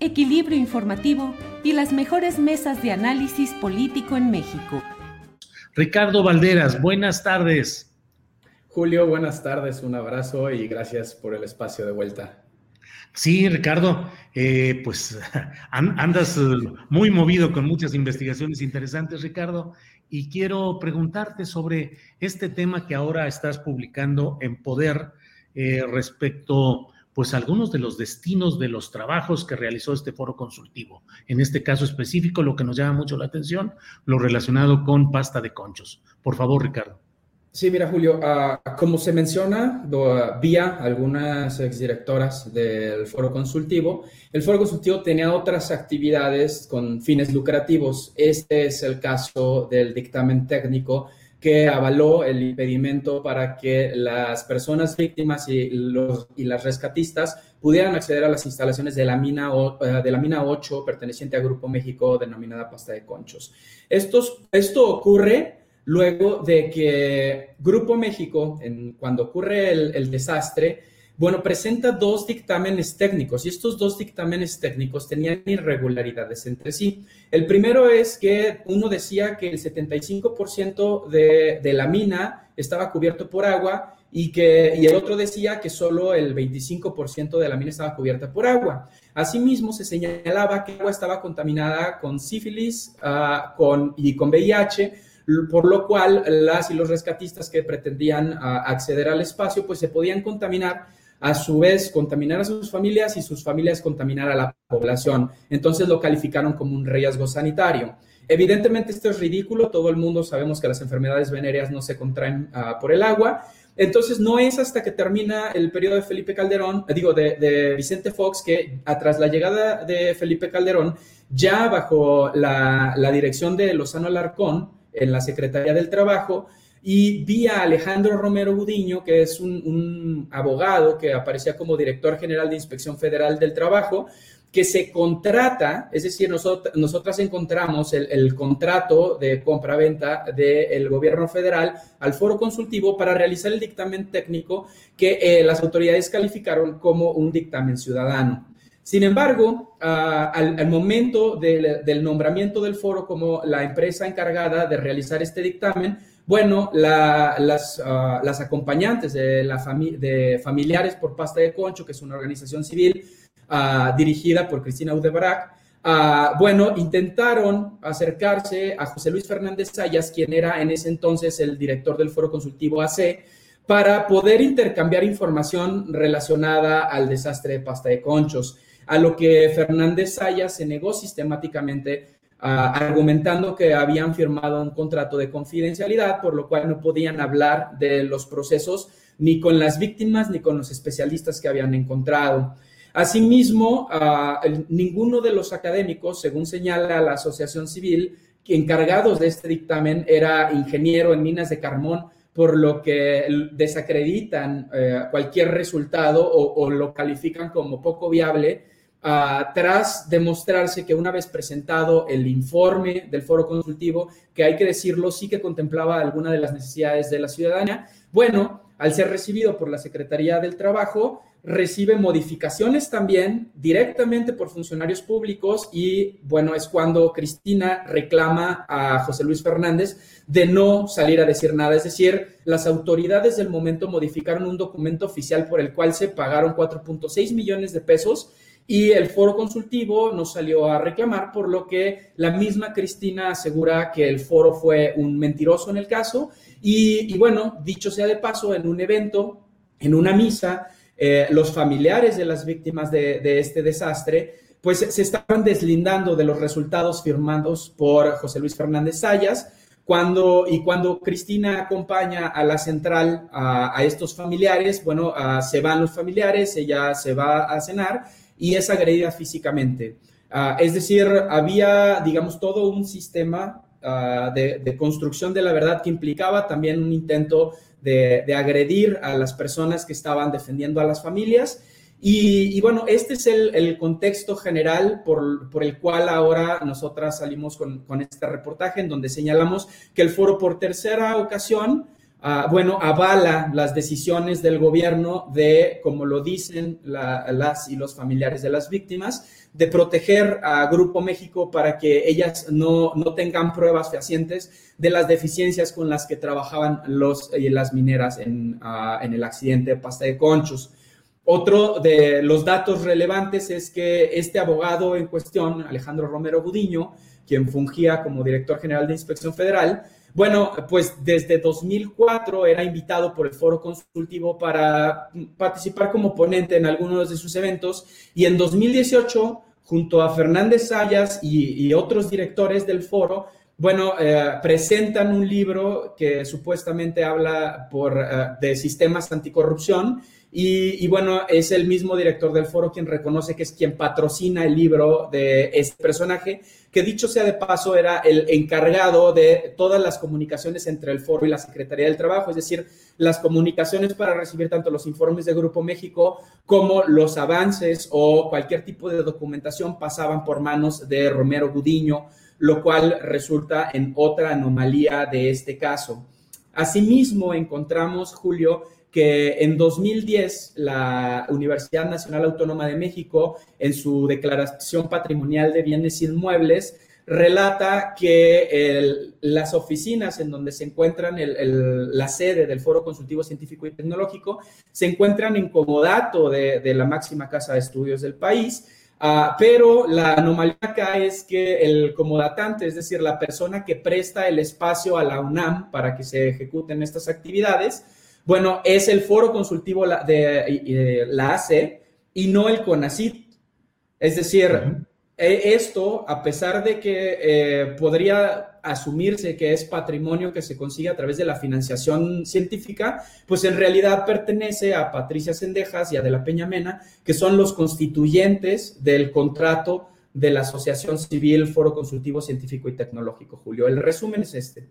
equilibrio informativo y las mejores mesas de análisis político en México. Ricardo Valderas, buenas tardes. Julio, buenas tardes, un abrazo y gracias por el espacio de vuelta. Sí, Ricardo, eh, pues an- andas eh, muy movido con muchas investigaciones interesantes, Ricardo, y quiero preguntarte sobre este tema que ahora estás publicando en Poder eh, respecto, pues, algunos de los destinos de los trabajos que realizó este foro consultivo. En este caso específico, lo que nos llama mucho la atención, lo relacionado con pasta de conchos. Por favor, Ricardo. Sí, mira, Julio, ah, como se menciona vía algunas exdirectoras del foro consultivo, el foro consultivo tenía otras actividades con fines lucrativos. Este es el caso del dictamen técnico que avaló el impedimento para que las personas víctimas y, los, y las rescatistas pudieran acceder a las instalaciones de la, mina, o- eh, de la mina 8 perteneciente a Grupo México denominada Pasta de Conchos. Estos, esto ocurre luego de que Grupo México, cuando ocurre el desastre, bueno, presenta dos dictámenes técnicos y estos dos dictámenes técnicos tenían irregularidades entre sí. El primero es que uno decía que el 75% de, de la mina estaba cubierto por agua y, que, y el otro decía que solo el 25% de la mina estaba cubierta por agua. Asimismo, se señalaba que el agua estaba contaminada con sífilis ah, con, y con VIH, por lo cual las y los rescatistas que pretendían ah, acceder al espacio, pues se podían contaminar, a su vez contaminar a sus familias y sus familias contaminar a la población. Entonces lo calificaron como un riesgo sanitario. Evidentemente esto es ridículo, todo el mundo sabemos que las enfermedades venéreas no se contraen ah, por el agua, entonces no es hasta que termina el periodo de Felipe Calderón, eh, digo, de, Vicente Fox, que tras la llegada de Felipe Calderón, ya bajo la dirección de Lozano Alarcón en la Secretaría del Trabajo, y vía Alejandro Romero Gudiño, que es un, abogado que aparecía como director general de Inspección Federal del Trabajo, que se contrata, es decir, nosotras, nosotras encontramos el, contrato de compra-venta del gobierno federal al foro consultivo para realizar el dictamen técnico que eh, las autoridades calificaron como un dictamen ciudadano. Sin embargo, ah, al, momento del nombramiento del foro como la empresa encargada de realizar este dictamen, bueno, ah, las acompañantes de, la de familiares por pasta de concho, que es una organización civil ah, dirigida por Cristina Udebrac, ah, bueno, intentaron acercarse a José Luis Fernández Sayas, quien era en ese entonces el director del Foro Consultivo AC, para poder intercambiar información relacionada al desastre de pasta de conchos, a lo que Fernández Sayas se negó sistemáticamente argumentando que habían firmado un contrato de confidencialidad, por lo cual no podían hablar de los procesos ni con las víctimas ni con los especialistas que habían encontrado. Asimismo, ah, ninguno de los académicos, según señala la Asociación Civil, encargados de este dictamen era ingeniero en minas de carbón, por lo que desacreditan eh, cualquier resultado o lo califican como poco viable, ah, tras demostrarse que una vez presentado el informe del foro consultivo, que hay que decirlo, sí que contemplaba alguna de las necesidades de la ciudadanía, bueno, al ser recibido por la Secretaría del Trabajo, recibe modificaciones también directamente por funcionarios públicos y bueno, es cuando Cristina reclama a José Luis Fernández de no salir a decir nada. Es decir, las autoridades del momento modificaron un documento oficial por el cual se pagaron 4.6 millones de pesos y el foro consultivo no salió a reclamar, por lo que la misma Cristina asegura que el foro fue un mentiroso en el caso. Y, bueno, dicho sea de paso, en un evento, en una misa, eh, los familiares de las víctimas de, este desastre, pues se estaban deslindando de los resultados firmados por José Luis Fernández Sayas. Cuando, y cuando Cristina acompaña a la central a, estos familiares, bueno, se van los familiares, ella se va a cenar y es agredida físicamente. Ah, es decir, había, digamos, todo un sistema ah, de, construcción de la verdad que implicaba también un intento de, agredir a las personas que estaban defendiendo a las familias. Y, bueno, este es el, contexto general por, el cual ahora nosotras salimos con, con, este reportaje en donde señalamos que el foro por tercera ocasión Ah, bueno, avala las decisiones del gobierno de, como lo dicen las y los familiares de las víctimas, de proteger a Grupo México para que ellas no, tengan pruebas fehacientes de las deficiencias con las que trabajaban los las mineras en, ah, en el accidente de Pasta de Conchos. Otro de los datos relevantes es que este abogado en cuestión, Alejandro Romero Budiño, quien fungía como director general de Inspección Federal, bueno, pues desde 2004 era invitado por el foro consultivo para participar como ponente en algunos de sus eventos y en 2018, junto a Fernández Sayas y, otros directores del foro, bueno, eh, presentan un libro que supuestamente habla por, eh, de sistemas anticorrupción y, bueno, es el mismo director del foro quien reconoce que es quien patrocina el libro de este personaje, que dicho sea de paso era el encargado de todas las comunicaciones entre el foro y la Secretaría del Trabajo, es decir, las comunicaciones para recibir tanto los informes de Grupo México como los avances o cualquier tipo de documentación pasaban por manos de Romero Gudiño, lo cual resulta en otra anomalía de este caso. Asimismo, encontramos, Julio, que en 2010 la Universidad Nacional Autónoma de México, en su declaración patrimonial de bienes inmuebles, relata que las oficinas en donde se encuentran la sede del Foro Consultivo Científico y Tecnológico se encuentran en comodato de, la máxima casa de estudios del país. Ah, pero la anomalía acá es que el comodatante, es decir, la persona que presta el espacio a la UNAM para que se ejecuten estas actividades, bueno, es el foro consultivo de, la AC y no el CONACIT. Es decir, e, esto, a pesar de que eh, podría asumirse que es patrimonio que se consigue a través de la financiación científica, pues en realidad pertenece a Patricia Sendejas y a De la Peña Mena, que son los constituyentes del contrato de la Asociación Civil Foro Consultivo Científico y Tecnológico, Julio. El resumen es este.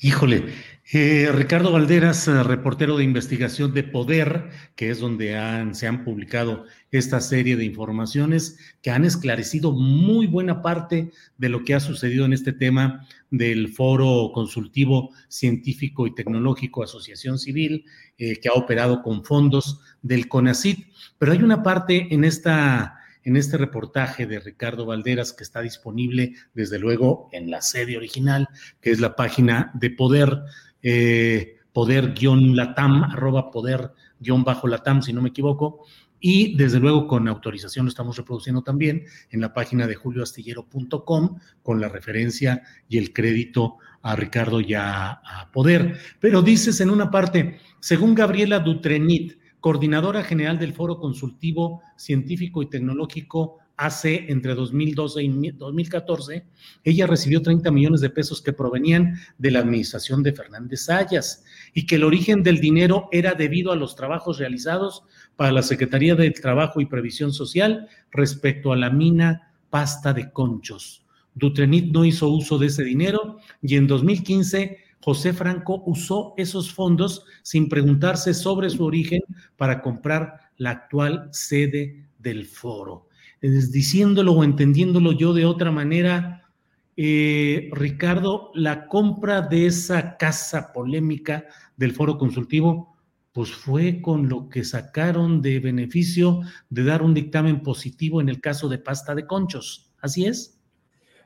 Híjole, eh, Ricardo Valderas, eh, reportero de investigación de Poder, que es donde se han publicado esta serie de informaciones que han esclarecido muy buena parte de lo que ha sucedido en este tema del Foro Consultivo Científico y Tecnológico Asociación Civil, eh, que ha operado con fondos del CONACIT. Pero hay una parte en esta en este reportaje de Ricardo Valderas que está disponible desde luego en la sede original, que es la página de Poder, eh, poder-latam, arroba poder-latam, si no me equivoco, y desde luego con autorización lo estamos reproduciendo también en la página de julioastillero.com con la referencia y el crédito a Ricardo y a, Poder. Pero dices en una parte, según Gabriela Dutrenit, coordinadora general del Foro Consultivo Científico y Tecnológico AC entre 2012 y 2014, ella recibió 30 millones de pesos que provenían de la administración de Fernández Sayas y que el origen del dinero era debido a los trabajos realizados para la Secretaría del Trabajo y Previsión Social respecto a la mina Pasta de Conchos. Dutrenit no hizo uso de ese dinero y en 2015 José Franco usó esos fondos sin preguntarse sobre su origen para comprar la actual sede del foro. diciéndolo o entendiéndolo yo de otra manera, eh, Ricardo, la compra de esa casa polémica del foro consultivo pues fue con lo que sacaron de beneficio de dar un dictamen positivo en el caso de pasta de conchos. ¿Así es?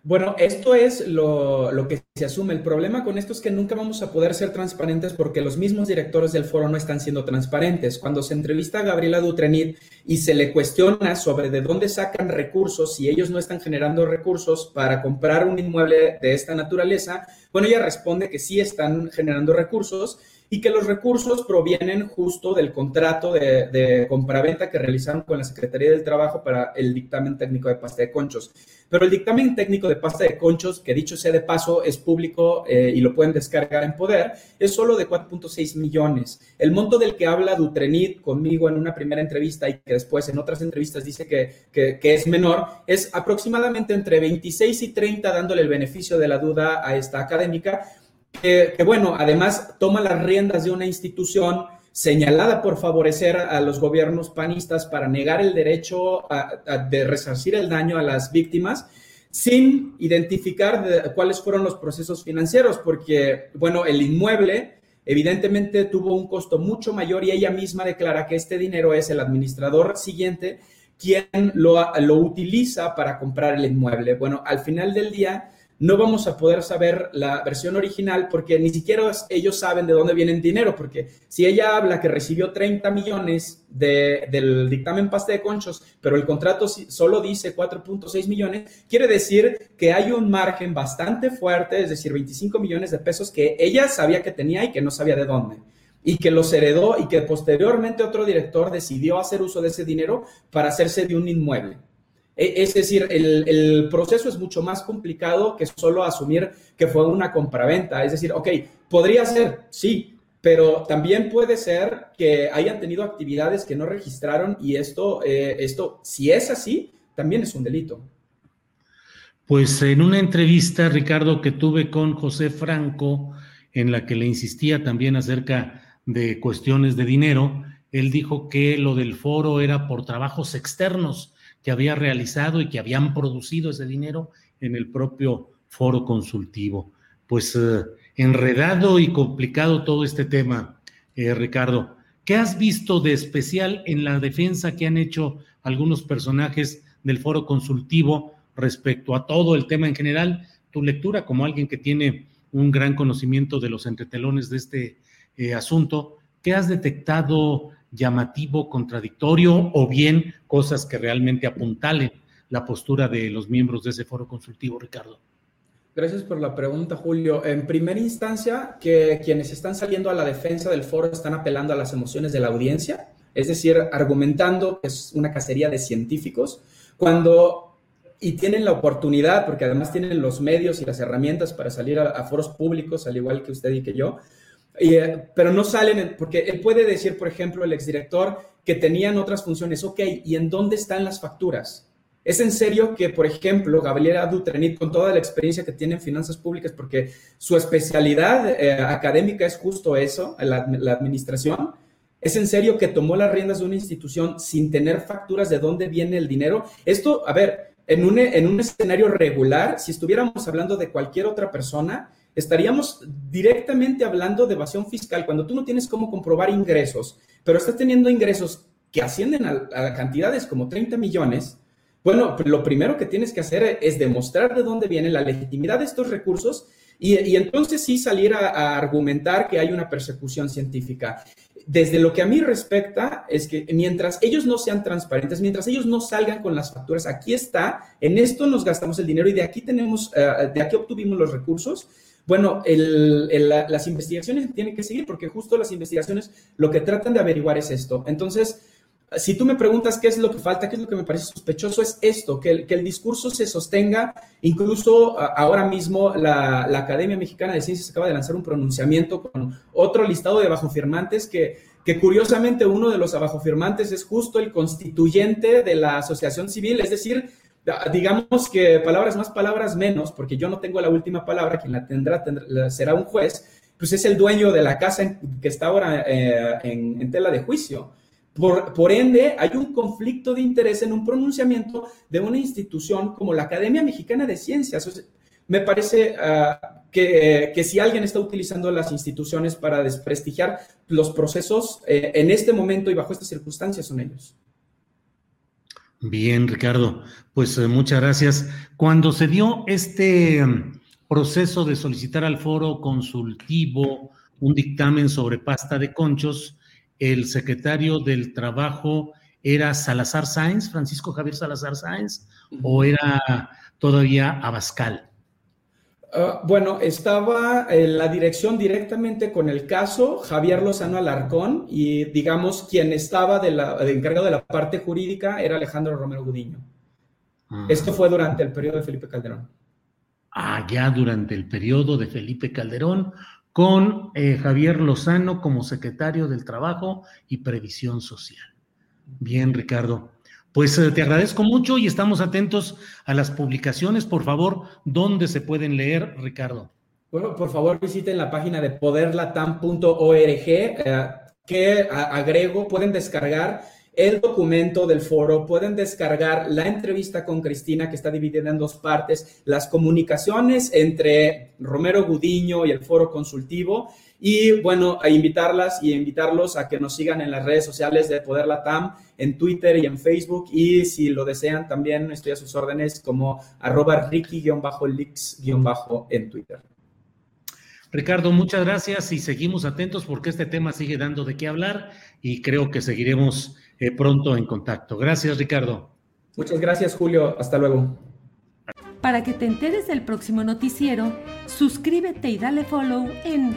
Bueno, esto es lo, que se asume. El problema con esto es que nunca vamos a poder ser transparentes porque los mismos directores del foro no están siendo transparentes. Cuando se entrevista a Gabriela Dutrenit y se le cuestiona sobre de dónde sacan recursos, si ellos no están generando recursos para comprar un inmueble de esta naturaleza, bueno, ella responde que sí están generando recursos y que los recursos provienen justo del contrato de, de compraventa que realizaron con la Secretaría del Trabajo para el dictamen técnico de pasta de conchos. Pero el dictamen técnico de pasta de conchos, que dicho sea de paso, es público eh, y lo pueden descargar en poder, es solo de 4.6 millones. El monto del que habla Dutrenit conmigo en una primera entrevista y que después en otras entrevistas dice que, que, que es menor, es aproximadamente entre 26 y 30 dándole el beneficio de la duda a esta académica, que, bueno, además toma las riendas de una institución señalada por favorecer a los gobiernos panistas para negar el derecho de resarcir el daño a las víctimas sin identificar cuáles fueron los procesos financieros, porque, bueno, el inmueble evidentemente tuvo un costo mucho mayor y ella misma declara que este dinero es el administrador siguiente quien lo, lo utiliza para comprar el inmueble. Bueno, al final del día no vamos a poder saber la versión original porque ni siquiera ellos saben de dónde viene el dinero, porque si ella habla que recibió 30 millones del dictamen pasta de conchos, pero el contrato solo dice 4.6 millones, quiere decir que hay un margen bastante fuerte, es decir, 25 millones de pesos que ella sabía que tenía y que no sabía de dónde y que los heredó y que posteriormente otro director decidió hacer uso de ese dinero para hacerse de un inmueble. E, es decir, el, proceso es mucho más complicado que solo asumir que fue una compraventa. Es decir, ok, podría ser, sí, pero también puede ser que hayan tenido actividades que no registraron y esto, eh, esto, si es así, también es un delito. Pues en una entrevista, Ricardo, que tuve con José Franco, en la que le insistía también acerca de cuestiones de dinero, él dijo que lo del foro era por trabajos externos que había realizado y que habían producido ese dinero en el propio foro consultivo. Pues eh, enredado y complicado todo este tema, eh, Ricardo. ¿Qué has visto de especial en la defensa que han hecho algunos personajes del foro consultivo respecto a todo el tema en general? Tu lectura como alguien que tiene un gran conocimiento de los entretelones de este eh, asunto, ¿qué has detectado llamativo, contradictorio o bien cosas que realmente apuntalen la postura de los miembros de ese foro consultivo, Ricardo. Gracias por la pregunta, Julio. En primera instancia, que quienes están saliendo a la defensa del foro están apelando a las emociones de la audiencia, es decir, argumentando que es una cacería de científicos, cuando y tienen la oportunidad, porque además tienen los medios y las herramientas para salir a, a foros públicos, al igual que usted y que yo, eh, pero no salen, porque él puede decir, por ejemplo, el exdirector, que tenían otras funciones. Ok, ¿y en dónde están las facturas? ¿Es en serio que, por ejemplo, Gabriela Dutrenit, con toda la experiencia que tiene en finanzas públicas, porque su especialidad eh, académica es justo eso, la, la, administración, ¿es en serio que tomó las riendas de una institución sin tener facturas de dónde viene el dinero? Esto, a ver, en un, en un escenario regular, si estuviéramos hablando de cualquier otra persona, estaríamos directamente hablando de evasión fiscal cuando tú no tienes cómo comprobar ingresos, pero estás teniendo ingresos que ascienden a, cantidades como 30 millones. Bueno, lo primero que tienes que hacer es demostrar de dónde viene la legitimidad de estos recursos y, entonces sí salir a, argumentar que hay una persecución científica. Desde lo que a mí respecta, es que mientras ellos no sean transparentes, mientras ellos no salgan con las facturas, aquí está, en esto nos gastamos el dinero y de aquí tenemos, eh, de aquí obtuvimos los recursos, bueno, las investigaciones tienen que seguir porque justo las investigaciones lo que tratan de averiguar es esto. Entonces, si tú me preguntas qué es lo que falta, qué es lo que me parece sospechoso, es esto, que el, el discurso se sostenga. Incluso ahora mismo la, Academia Mexicana de Ciencias acaba de lanzar un pronunciamiento con otro listado de abajofirmantes que, que curiosamente uno de los abajofirmantes es justo el constituyente de la asociación civil, es decir, digamos que palabras más, palabras menos, porque yo no tengo la última palabra, quien la tendrá, será un juez, pues es el dueño de la casa que está ahora eh, en, tela de juicio. Por, por, ende, hay un conflicto de interés en un pronunciamiento de una institución como la Academia Mexicana de Ciencias. me parece ah, que, que, si alguien está utilizando las instituciones para desprestigiar los procesos, eh, en este momento y bajo estas circunstancias son ellos. Bien, Ricardo, pues eh, muchas gracias. Cuando se dio este mm, proceso de solicitar al foro consultivo un dictamen sobre pasta de conchos, el secretario del Trabajo era Salazar Sáenz, Francisco Javier Salazar Sáenz, o era todavía Abascal. Ah, bueno, estaba en la dirección directamente con el caso Javier Lozano Alarcón y digamos quien estaba de la, encargado de la parte jurídica era Alejandro Romero Gudiño. Ah. Esto fue durante el periodo de Felipe Calderón. Ah, ya durante el periodo de Felipe Calderón, con eh, Javier Lozano como secretario del Trabajo y Previsión Social. Bien, Ricardo. Pues eh, te agradezco mucho y estamos atentos a las publicaciones. Por favor, ¿dónde se pueden leer, Ricardo? Bueno, por favor visiten la página de poderlatam.org, eh, que agrego, pueden descargar el documento del foro, pueden descargar la entrevista con Cristina que está dividida en dos partes, las comunicaciones entre Romero Gudiño y el foro consultivo y bueno, a invitarlas y a invitarlos a que nos sigan en las redes sociales de Poder Latam, en Twitter y en Facebook. Y si lo desean, también estoy a sus órdenes como arroba ricky-lix- en Twitter. Ricardo, muchas gracias y seguimos atentos porque este tema sigue dando de qué hablar y creo que seguiremos eh, pronto en contacto. Gracias, Ricardo. Muchas gracias, Julio. Hasta luego. Para que te enteres del próximo noticiero, suscríbete y dale follow en